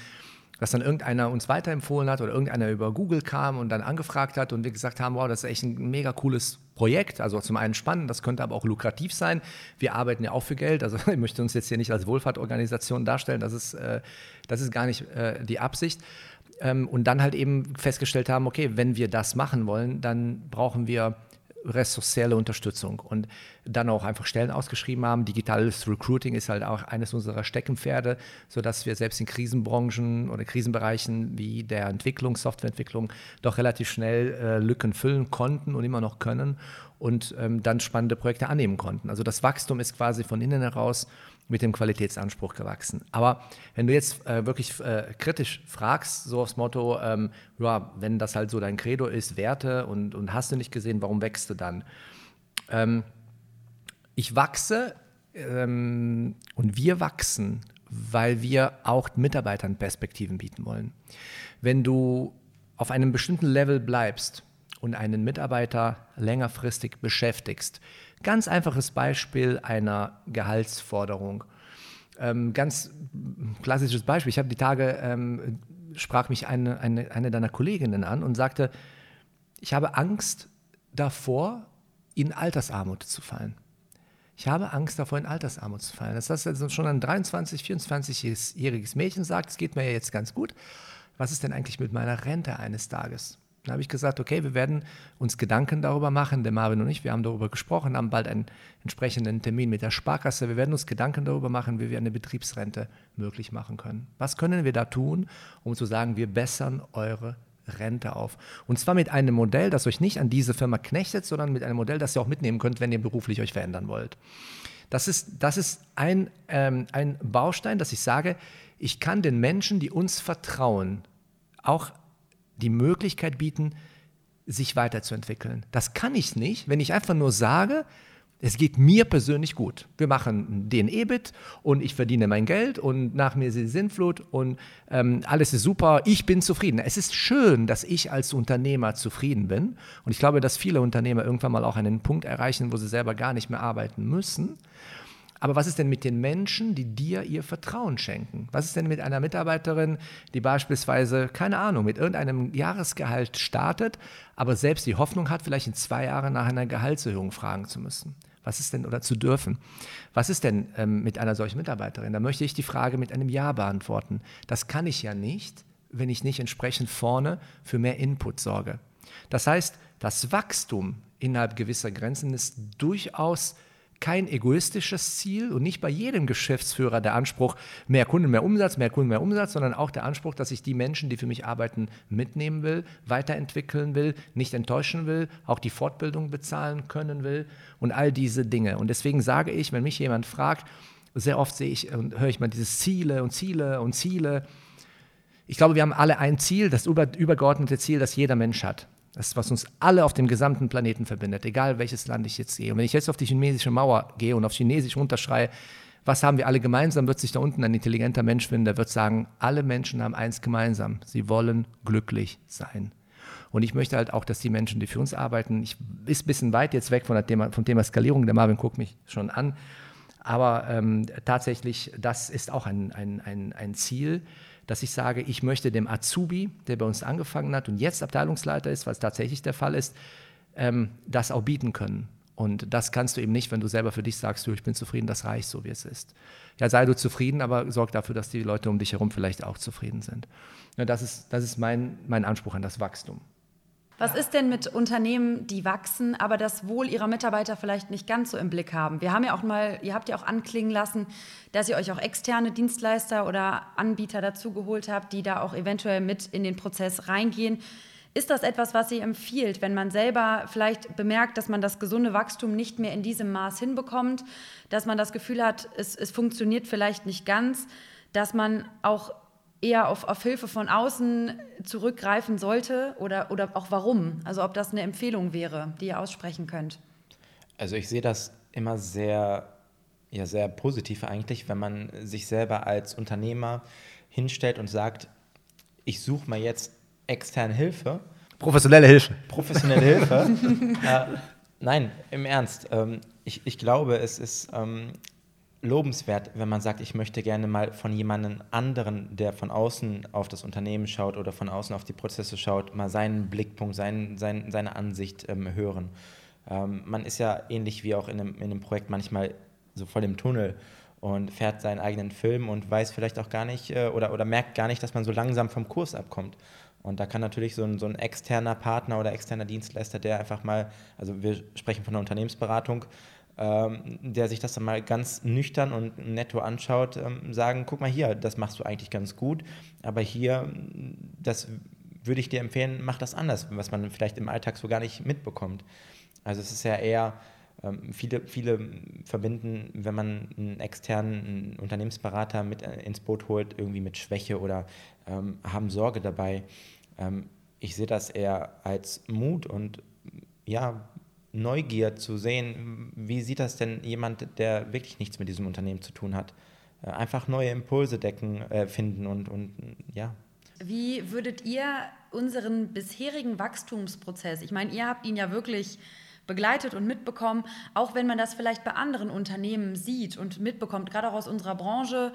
dass dann irgendeiner uns weiterempfohlen hat oder irgendeiner über Google kam und dann angefragt hat und wir gesagt haben, wow, das ist echt ein mega cooles Projekt. Also zum einen spannend, das könnte aber auch lukrativ sein. Wir arbeiten ja auch für Geld. Also *laughs* ich möchte uns jetzt hier nicht als Wohlfahrtorganisation darstellen. Das ist, äh, das ist gar nicht äh, die Absicht. Ähm, und dann halt eben festgestellt haben, okay, wenn wir das machen wollen, dann brauchen wir ressourcielle Unterstützung und dann auch einfach Stellen ausgeschrieben haben. Digitales Recruiting ist halt auch eines unserer Steckenpferde, sodass wir selbst in Krisenbranchen oder Krisenbereichen wie der Entwicklung, Softwareentwicklung doch relativ schnell äh, Lücken füllen konnten und immer noch können und ähm, dann spannende Projekte annehmen konnten. Also das Wachstum ist quasi von innen heraus mit dem Qualitätsanspruch gewachsen. Aber wenn du jetzt äh, wirklich äh, kritisch fragst, so aufs Motto, ähm, ja, wenn das halt so dein Credo ist, Werte und, und hast du nicht gesehen, warum wächst du dann? Ähm, ich wachse ähm, und wir wachsen, weil wir auch Mitarbeitern Perspektiven bieten wollen. Wenn du auf einem bestimmten Level bleibst und einen Mitarbeiter längerfristig beschäftigst, Ganz einfaches Beispiel einer Gehaltsforderung. Ähm, ganz klassisches Beispiel. Ich habe die Tage, ähm, sprach mich eine, eine, eine deiner Kolleginnen an und sagte, ich habe Angst davor, in Altersarmut zu fallen. Ich habe Angst davor, in Altersarmut zu fallen. Das heißt, also schon ein 23-, 24-jähriges Mädchen sagt, es geht mir ja jetzt ganz gut. Was ist denn eigentlich mit meiner Rente eines Tages? Dann habe ich gesagt, okay, wir werden uns Gedanken darüber machen, der Marvin und ich, wir haben darüber gesprochen, haben bald einen entsprechenden Termin mit der Sparkasse. Wir werden uns Gedanken darüber machen, wie wir eine Betriebsrente möglich machen können. Was können wir da tun, um zu sagen, wir bessern eure Rente auf. Und zwar mit einem Modell, das euch nicht an diese Firma knechtet, sondern mit einem Modell, das ihr auch mitnehmen könnt, wenn ihr beruflich euch verändern wollt. Das ist, das ist ein, ähm, ein Baustein, dass ich sage, ich kann den Menschen, die uns vertrauen, auch die Möglichkeit bieten, sich weiterzuentwickeln. Das kann ich nicht, wenn ich einfach nur sage, es geht mir persönlich gut. Wir machen den EBIT und ich verdiene mein Geld und nach mir ist die Sinnflut und ähm, alles ist super, ich bin zufrieden. Es ist schön, dass ich als Unternehmer zufrieden bin und ich glaube, dass viele Unternehmer irgendwann mal auch einen Punkt erreichen, wo sie selber gar nicht mehr arbeiten müssen. Aber was ist denn mit den Menschen, die dir ihr Vertrauen schenken? Was ist denn mit einer Mitarbeiterin, die beispielsweise, keine Ahnung, mit irgendeinem Jahresgehalt startet, aber selbst die Hoffnung hat, vielleicht in zwei Jahren nach einer Gehaltserhöhung fragen zu müssen? Was ist denn oder zu dürfen? Was ist denn ähm, mit einer solchen Mitarbeiterin? Da möchte ich die Frage mit einem Ja beantworten. Das kann ich ja nicht, wenn ich nicht entsprechend vorne für mehr Input sorge. Das heißt, das Wachstum innerhalb gewisser Grenzen ist durchaus kein egoistisches Ziel und nicht bei jedem Geschäftsführer der Anspruch, mehr Kunden, mehr Umsatz, mehr Kunden, mehr Umsatz, sondern auch der Anspruch, dass ich die Menschen, die für mich arbeiten, mitnehmen will, weiterentwickeln will, nicht enttäuschen will, auch die Fortbildung bezahlen können will und all diese Dinge. Und deswegen sage ich, wenn mich jemand fragt, sehr oft sehe ich und höre ich mal dieses Ziele und Ziele und Ziele. Ich glaube, wir haben alle ein Ziel, das übergeordnete Ziel, das jeder Mensch hat. Das was uns alle auf dem gesamten Planeten verbindet, egal welches Land ich jetzt gehe. Und wenn ich jetzt auf die chinesische Mauer gehe und auf Chinesisch runterschreie, was haben wir alle gemeinsam, wird sich da unten ein intelligenter Mensch finden, der wird sagen, alle Menschen haben eins gemeinsam, sie wollen glücklich sein. Und ich möchte halt auch, dass die Menschen, die für uns arbeiten, ich ist ein bisschen weit jetzt weg von Thema, vom Thema Skalierung, der Marvin guckt mich schon an, aber ähm, tatsächlich, das ist auch ein, ein, ein, ein Ziel, dass ich sage, ich möchte dem Azubi, der bei uns angefangen hat und jetzt Abteilungsleiter ist, was tatsächlich der Fall ist, ähm, das auch bieten können. Und das kannst du eben nicht, wenn du selber für dich sagst, du, ich bin zufrieden, das reicht so, wie es ist. Ja, sei du zufrieden, aber sorg dafür, dass die Leute um dich herum vielleicht auch zufrieden sind. Ja, das ist, das ist mein, mein Anspruch an das Wachstum. Was ist denn mit Unternehmen, die wachsen, aber das Wohl ihrer Mitarbeiter vielleicht nicht ganz so im Blick haben? Wir haben ja auch mal, ihr habt ja auch anklingen lassen, dass ihr euch auch externe Dienstleister oder Anbieter dazugeholt habt, die da auch eventuell mit in den Prozess reingehen. Ist das etwas, was ihr empfiehlt, wenn man selber vielleicht bemerkt, dass man das gesunde Wachstum nicht mehr in diesem Maß hinbekommt, dass man das Gefühl hat, es, es funktioniert vielleicht nicht ganz, dass man auch eher auf, auf Hilfe von außen zurückgreifen sollte oder, oder auch warum? Also ob das eine Empfehlung wäre, die ihr aussprechen könnt. Also ich sehe das immer sehr, ja, sehr positiv eigentlich, wenn man sich selber als Unternehmer hinstellt und sagt, ich suche mal jetzt externe Hilfe. Professionelle Hilfe. Professionelle Hilfe. *laughs* äh, nein, im Ernst. Ähm, ich, ich glaube, es ist ähm, lobenswert, wenn man sagt, ich möchte gerne mal von jemandem anderen, der von außen auf das Unternehmen schaut oder von außen auf die Prozesse schaut, mal seinen Blickpunkt, sein, sein, seine Ansicht ähm, hören. Ähm, man ist ja ähnlich wie auch in einem, in einem Projekt manchmal so voll im Tunnel und fährt seinen eigenen Film und weiß vielleicht auch gar nicht äh, oder, oder merkt gar nicht, dass man so langsam vom Kurs abkommt. Und da kann natürlich so ein, so ein externer Partner oder externer Dienstleister, der einfach mal, also wir sprechen von einer Unternehmensberatung, ähm, der sich das dann mal ganz nüchtern und netto anschaut, ähm, sagen, guck mal hier, das machst du eigentlich ganz gut, aber hier, das würde ich dir empfehlen, mach das anders, was man vielleicht im Alltag so gar nicht mitbekommt. Also es ist ja eher, ähm, viele, viele verbinden, wenn man einen externen Unternehmensberater mit äh, ins Boot holt, irgendwie mit Schwäche oder ähm, haben Sorge dabei. Ähm, ich sehe das eher als Mut und ja, Neugier zu sehen, wie sieht das denn jemand, der wirklich nichts mit diesem Unternehmen zu tun hat. Äh, einfach neue Impulse decken, äh, finden und, und ja. Wie würdet ihr unseren bisherigen Wachstumsprozess, ich meine, ihr habt ihn ja wirklich begleitet und mitbekommen, auch wenn man das vielleicht bei anderen Unternehmen sieht und mitbekommt, gerade auch aus unserer Branche.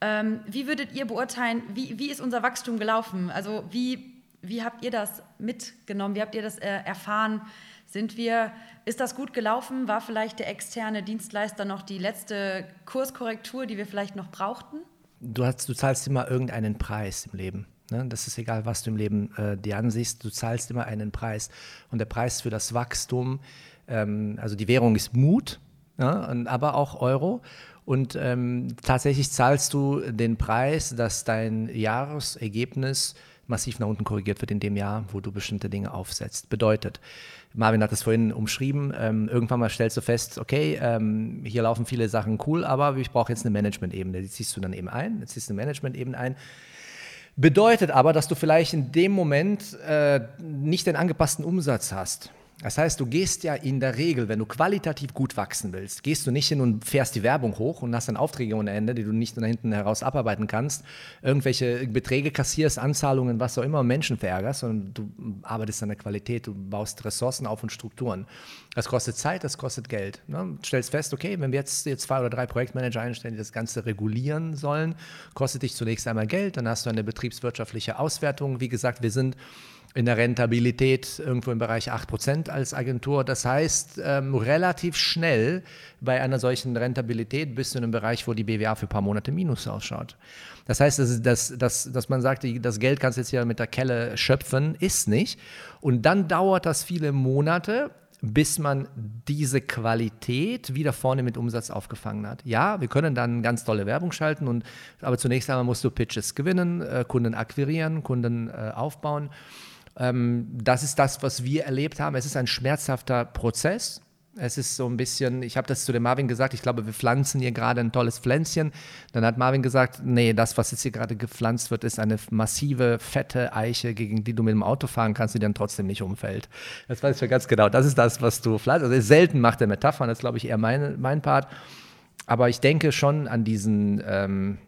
Ähm, wie würdet ihr beurteilen, wie, wie ist unser Wachstum gelaufen? Also wie, wie habt ihr das mitgenommen? Wie habt ihr das äh, erfahren? Sind wir, ist das gut gelaufen? War vielleicht der externe Dienstleister noch die letzte Kurskorrektur, die wir vielleicht noch brauchten? Du, hast, du zahlst immer irgendeinen Preis im Leben. Ne? Das ist egal, was du im Leben äh, dir ansiehst, du zahlst immer einen Preis. Und der Preis für das Wachstum, ähm, also die Währung ist Mut, ja, und, aber auch Euro. Und ähm, tatsächlich zahlst du den Preis, dass dein Jahresergebnis massiv nach unten korrigiert wird in dem Jahr, wo du bestimmte Dinge aufsetzt. Bedeutet, Marvin hat es vorhin umschrieben, ähm, irgendwann mal stellst du fest, okay, ähm, hier laufen viele Sachen cool, aber ich brauche jetzt eine Management-Ebene. Die ziehst du dann eben ein, jetzt ziehst du eine Management-Ebene ein Bedeutet aber, dass du vielleicht in dem Moment äh, nicht den angepassten Umsatz hast. Das heißt, du gehst ja in der Regel, wenn du qualitativ gut wachsen willst, gehst du nicht hin und fährst die Werbung hoch und hast dann Aufträge ohne Ende, die du nicht nach hinten heraus abarbeiten kannst, irgendwelche Beträge kassierst, Anzahlungen, was auch immer, Menschen verärgerst, sondern du arbeitest an der Qualität, du baust Ressourcen auf und Strukturen. Das kostet Zeit, das kostet Geld. Ne? Stellst fest, okay, wenn wir jetzt, jetzt zwei oder drei Projektmanager einstellen, die das Ganze regulieren sollen, kostet dich zunächst einmal Geld, dann hast du eine betriebswirtschaftliche Auswertung. Wie gesagt, wir sind in der Rentabilität irgendwo im Bereich 8% als Agentur. Das heißt, ähm, relativ schnell bei einer solchen Rentabilität bist du in einem Bereich, wo die BWA für ein paar Monate Minus ausschaut. Das heißt, dass, dass, dass, dass man sagt, das Geld kannst du jetzt hier mit der Kelle schöpfen, ist nicht. Und dann dauert das viele Monate, bis man diese Qualität wieder vorne mit Umsatz aufgefangen hat. Ja, wir können dann ganz tolle Werbung schalten, und, aber zunächst einmal musst du Pitches gewinnen, äh, Kunden akquirieren, Kunden äh, aufbauen. Ähm, das ist das, was wir erlebt haben. Es ist ein schmerzhafter Prozess. Es ist so ein bisschen, ich habe das zu dem Marvin gesagt, ich glaube, wir pflanzen hier gerade ein tolles Pflänzchen. Dann hat Marvin gesagt, nee, das, was jetzt hier gerade gepflanzt wird, ist eine massive, fette Eiche, gegen die du mit dem Auto fahren kannst, die dann trotzdem nicht umfällt. Das weiß ich ja ganz genau. Das ist das, was du pflanzt. Also selten macht der Metaphern, das glaube ich, eher mein, mein Part. Aber ich denke schon an diesen, ähm,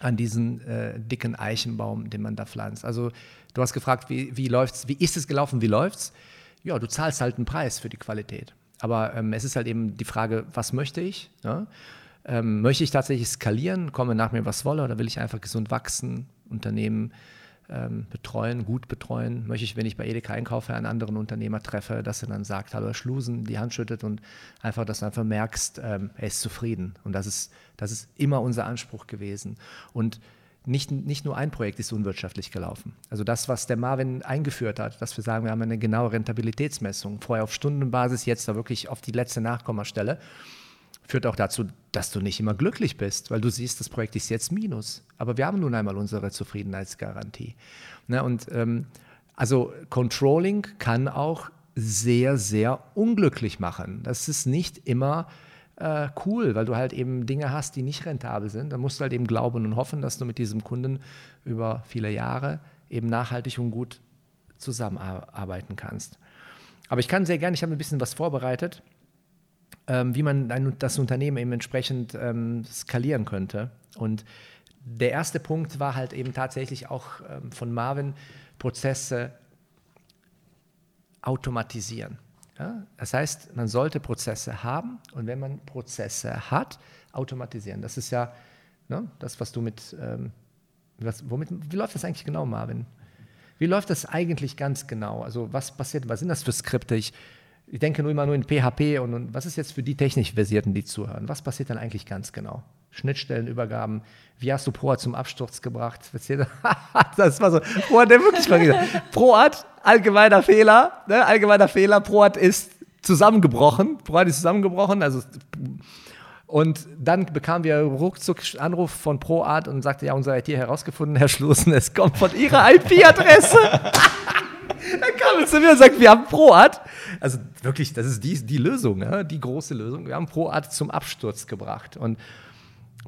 an diesen äh, dicken Eichenbaum, den man da pflanzt. Also Du hast gefragt, wie, wie läuft's, wie ist es gelaufen, wie läuft's? Ja, du zahlst halt einen Preis für die Qualität. Aber ähm, es ist halt eben die Frage, was möchte ich? Ja? Ähm, möchte ich tatsächlich skalieren, komme nach mir was wolle, oder will ich einfach gesund wachsen, Unternehmen ähm, betreuen, gut betreuen? Möchte ich, wenn ich bei Edeka einkaufe, einen anderen Unternehmer treffe, dass er dann sagt, hallo Herr Schlusen, die Hand schüttet und einfach, dass du einfach merkst, ähm, er ist zufrieden. Und das ist, das ist immer unser Anspruch gewesen. Und nicht, nicht nur ein Projekt ist unwirtschaftlich gelaufen. Also das, was der Marvin eingeführt hat, dass wir sagen, wir haben eine genaue Rentabilitätsmessung, vorher auf Stundenbasis, jetzt da wirklich auf die letzte Nachkommastelle, führt auch dazu, dass du nicht immer glücklich bist, weil du siehst, das Projekt ist jetzt Minus. Aber wir haben nun einmal unsere Zufriedenheitsgarantie. Ne, und ähm, also Controlling kann auch sehr, sehr unglücklich machen. Das ist nicht immer äh, cool, weil du halt eben Dinge hast, die nicht rentabel sind. Dann musst du halt eben glauben und hoffen, dass du mit diesem Kunden über viele Jahre eben nachhaltig und gut zusammenarbeiten kannst. Aber ich kann sehr gerne, ich habe ein bisschen was vorbereitet, ähm, wie man das Unternehmen eben entsprechend ähm, skalieren könnte. Und der erste Punkt war halt eben tatsächlich auch ähm, von Marvin, Prozesse automatisieren. Ja? Das heißt, man sollte Prozesse haben und wenn man Prozesse hat, automatisieren. Das ist ja ne, das, was du mit, ähm, was, womit, wie läuft das eigentlich genau, Marvin? Wie läuft das eigentlich ganz genau? Also was passiert, was sind das für Skripte? Ich, ich denke nur immer nur in PHP und, und was ist jetzt für die technisch Versierten, die zuhören? Was passiert dann eigentlich ganz genau? Schnittstellenübergaben. Wie hast du ProArt zum Absturz gebracht? *laughs* das war so, ProArt, der wirklich mal gesagt. ProArt, allgemeiner Fehler, ne? allgemeiner Fehler. ProArt ist zusammengebrochen. ProArt ist zusammengebrochen, also und dann bekamen wir ruckzuck Anruf von ProArt und sagte, ja, unser IT herausgefunden, Herr Schlussen, es kommt von Ihrer IP-Adresse. *laughs* *laughs* dann kam er zu mir und sagt, wir haben ProArt. Also wirklich, das ist die, die Lösung, die große Lösung. Wir haben ProArt zum Absturz gebracht. Und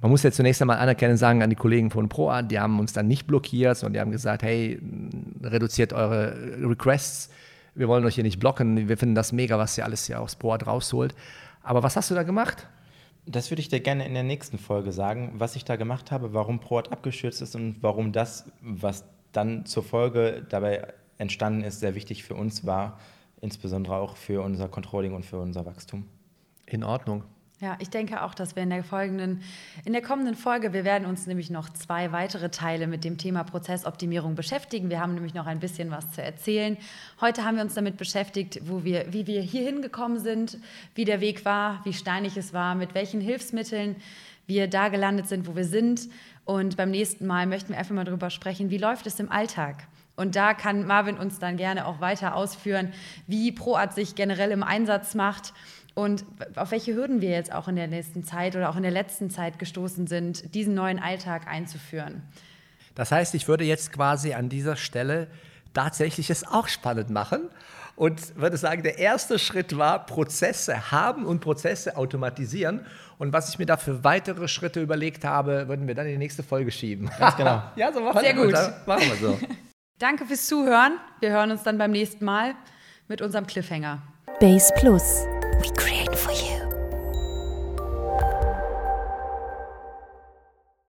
man muss jetzt zunächst einmal anerkennen, sagen an die Kollegen von ProArt, die haben uns dann nicht blockiert, sondern die haben gesagt, hey, reduziert eure Requests. Wir wollen euch hier nicht blocken. Wir finden das mega, was ihr alles hier aus ProArt rausholt. Aber was hast du da gemacht? Das würde ich dir gerne in der nächsten Folge sagen, was ich da gemacht habe, warum ProArt abgestürzt ist und warum das, was dann zur Folge dabei entstanden ist, sehr wichtig für uns war, insbesondere auch für unser Controlling und für unser Wachstum. In Ordnung. Ja, ich denke auch, dass wir in der folgenden, in der kommenden Folge, wir werden uns nämlich noch zwei weitere Teile mit dem Thema Prozessoptimierung beschäftigen. Wir haben nämlich noch ein bisschen was zu erzählen. Heute haben wir uns damit beschäftigt, wo wir, wie wir hier hingekommen sind, wie der Weg war, wie steinig es war, mit welchen Hilfsmitteln wir da gelandet sind, wo wir sind. Und beim nächsten Mal möchten wir einfach mal darüber sprechen, wie läuft es im Alltag? Und da kann Marvin uns dann gerne auch weiter ausführen, wie ProArt sich generell im Einsatz macht und auf welche Hürden wir jetzt auch in der nächsten Zeit oder auch in der letzten Zeit gestoßen sind, diesen neuen Alltag einzuführen. Das heißt, ich würde jetzt quasi an dieser Stelle tatsächlich es auch spannend machen und würde sagen, der erste Schritt war Prozesse haben und Prozesse automatisieren. Und was ich mir da für weitere Schritte überlegt habe, würden wir dann in die nächste Folge schieben. Ganz genau. *laughs* ja, so machen Sehr gut. Machen wir so. Danke fürs Zuhören. Wir hören uns dann beim nächsten Mal mit unserem Cliffhanger. Base Plus. We create